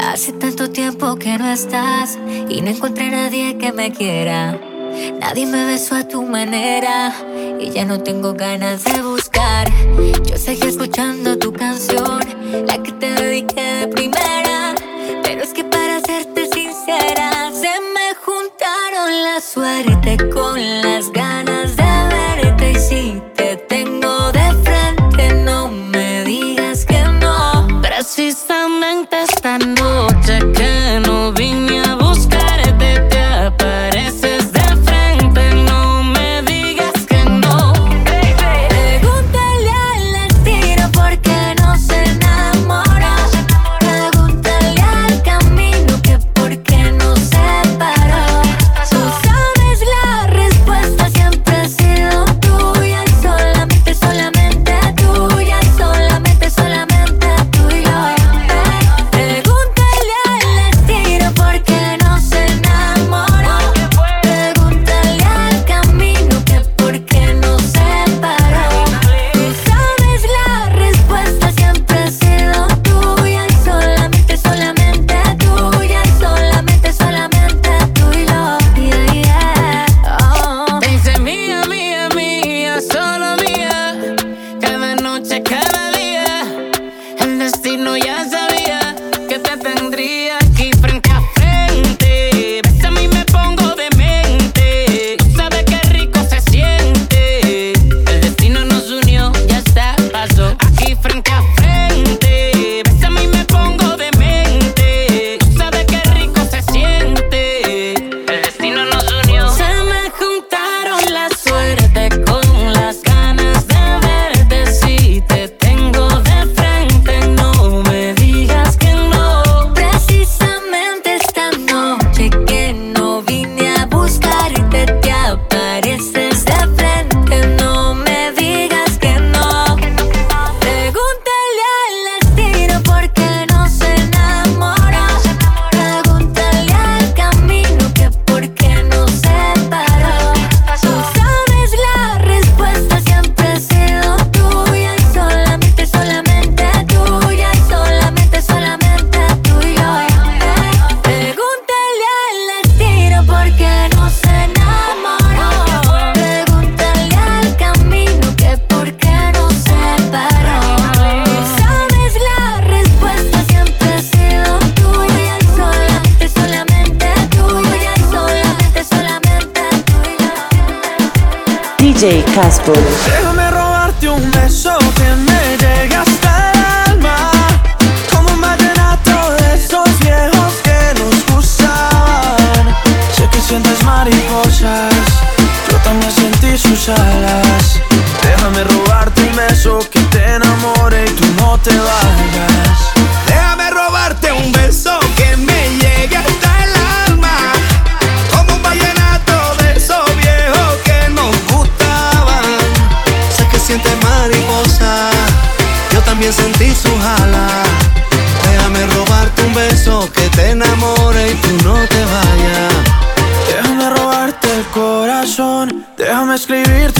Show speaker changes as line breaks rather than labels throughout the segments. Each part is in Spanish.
Hace tanto tiempo que no estás y no encontré a nadie que me quiera. Nadie me besó a tu manera y ya no tengo ganas de buscar. Yo seguí escuchando tu canción, la que te dediqué de primera. Pero es que para serte sincera, se me juntaron la suerte con las ganas.
DJ Casper.
escribirte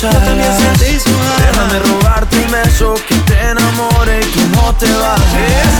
usar. Yo Déjame robarte un beso que te enamore y no te
vas.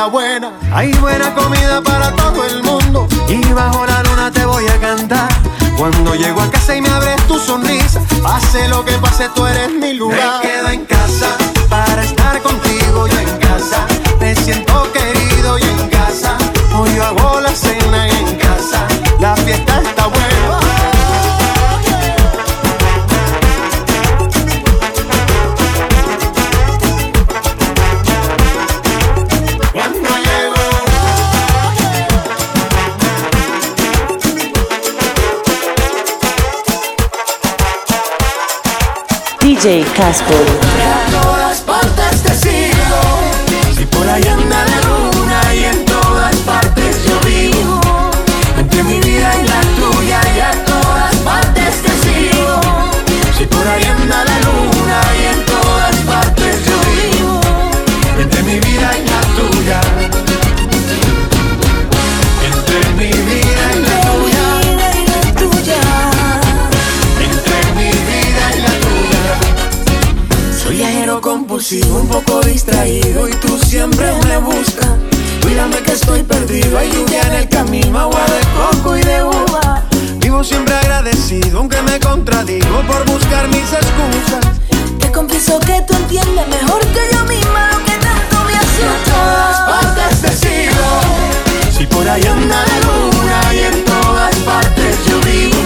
Está buena,
Casper. Compulsivo, un poco distraído y tú siempre me buscas. Cuídame que estoy perdido, hay lluvia en el camino, agua de coco y de uva. Vivo siempre agradecido, aunque me contradigo por buscar mis excusas.
Te confieso que tú entiendes mejor que yo misma lo que tanto me
Y a todas
asusta.
partes te sigo. Si por ahí anda la luna y en todas partes yo vivo.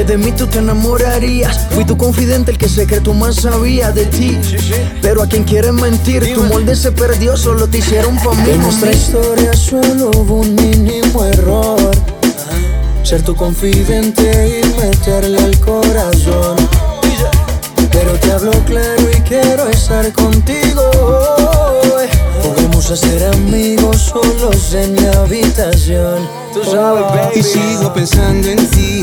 Que de mí tú te enamorarías? Fui tu confidente, el que secreto más sabía de ti. Pero a quien quieres mentir, tu molde se perdió, solo te hicieron mí. En nuestra historia solo hubo un mínimo error. Ser tu confidente y meterle al corazón. Pero te hablo claro y quiero estar contigo. Podemos ser amigos solos en mi habitación. Tú sabes,
Y sigo pensando en ti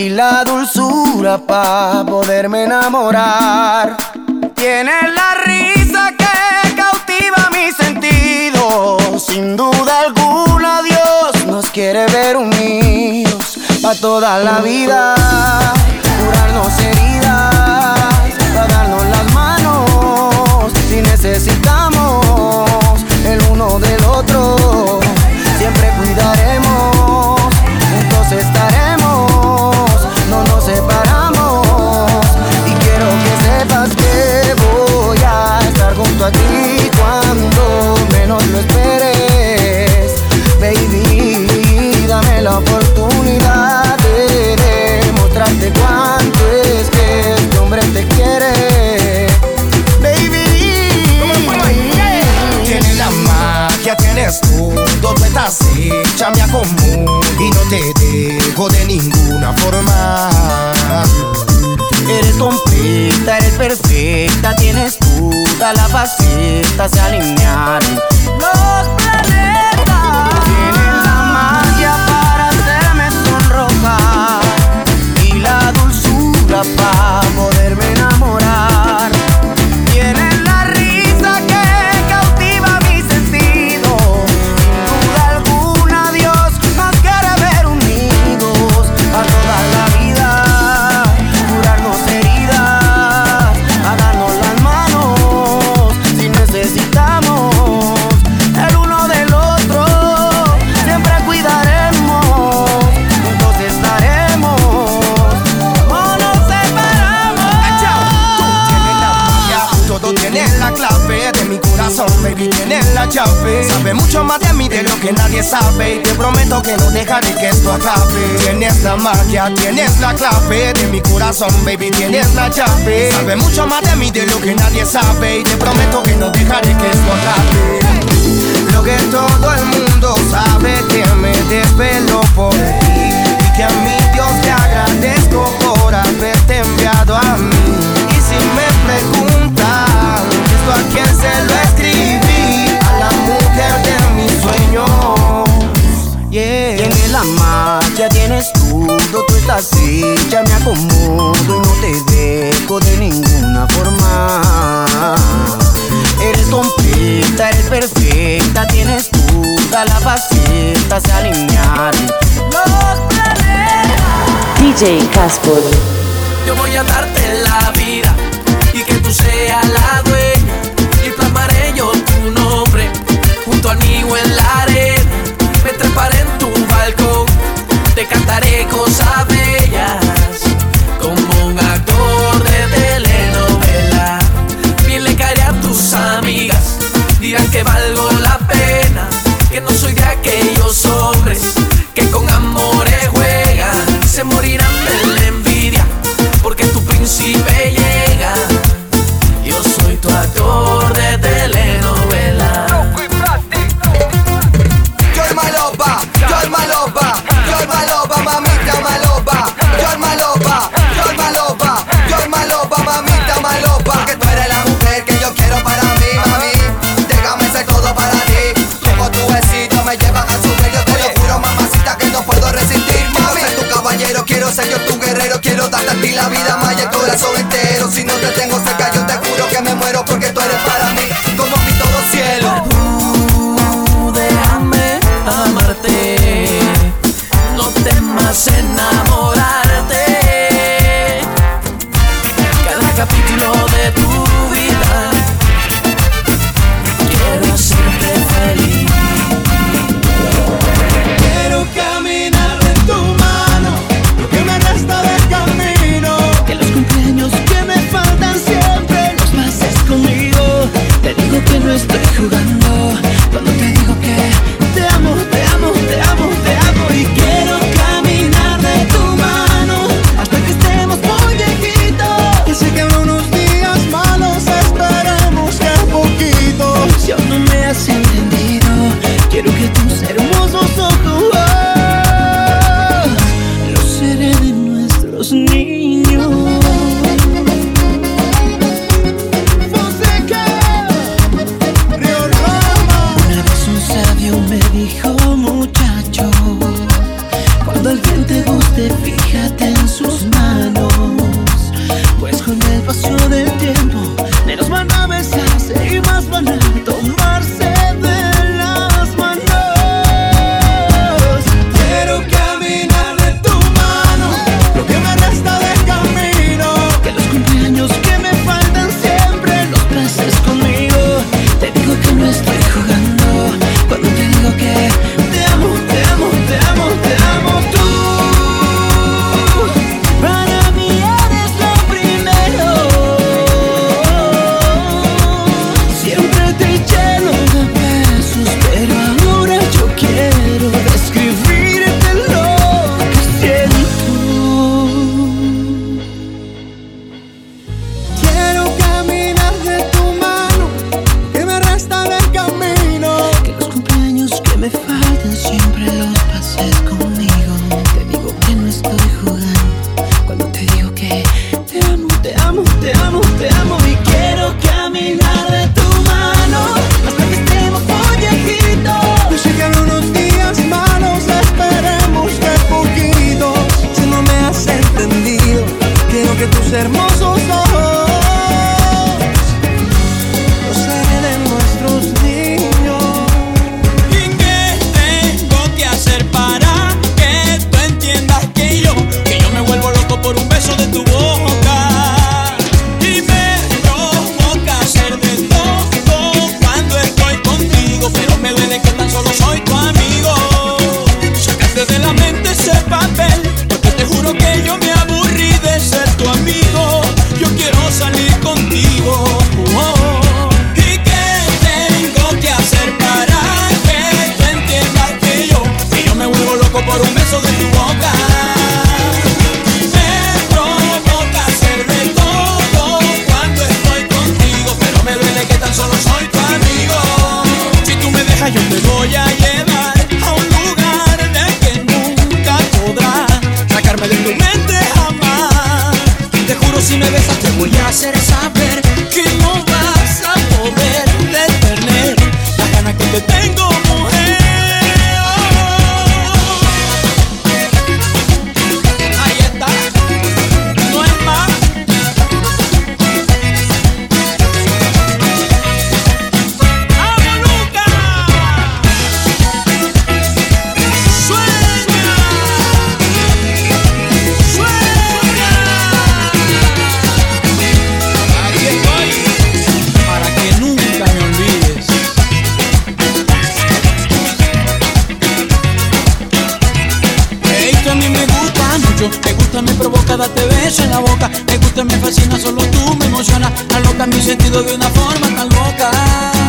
y la dulzura para poderme enamorar. Tienes la risa que cautiva mis sentidos. Sin duda alguna, Dios nos quiere ver unidos para toda la vida.
eres tú. Todo está así, chambia común y no te dejo de ninguna forma.
Eres completa, eres perfecta, tienes todas las facetas se alinean Tienes la magia, tienes la
clave de mi corazón, baby, tienes la llave. Sabe mucho más de mí de lo que nadie sabe y te prometo que no dejaré que esto acabe. Lo que todo el mundo sabe
DJ
emocionas, aloca mi sentido de una forma tan loca.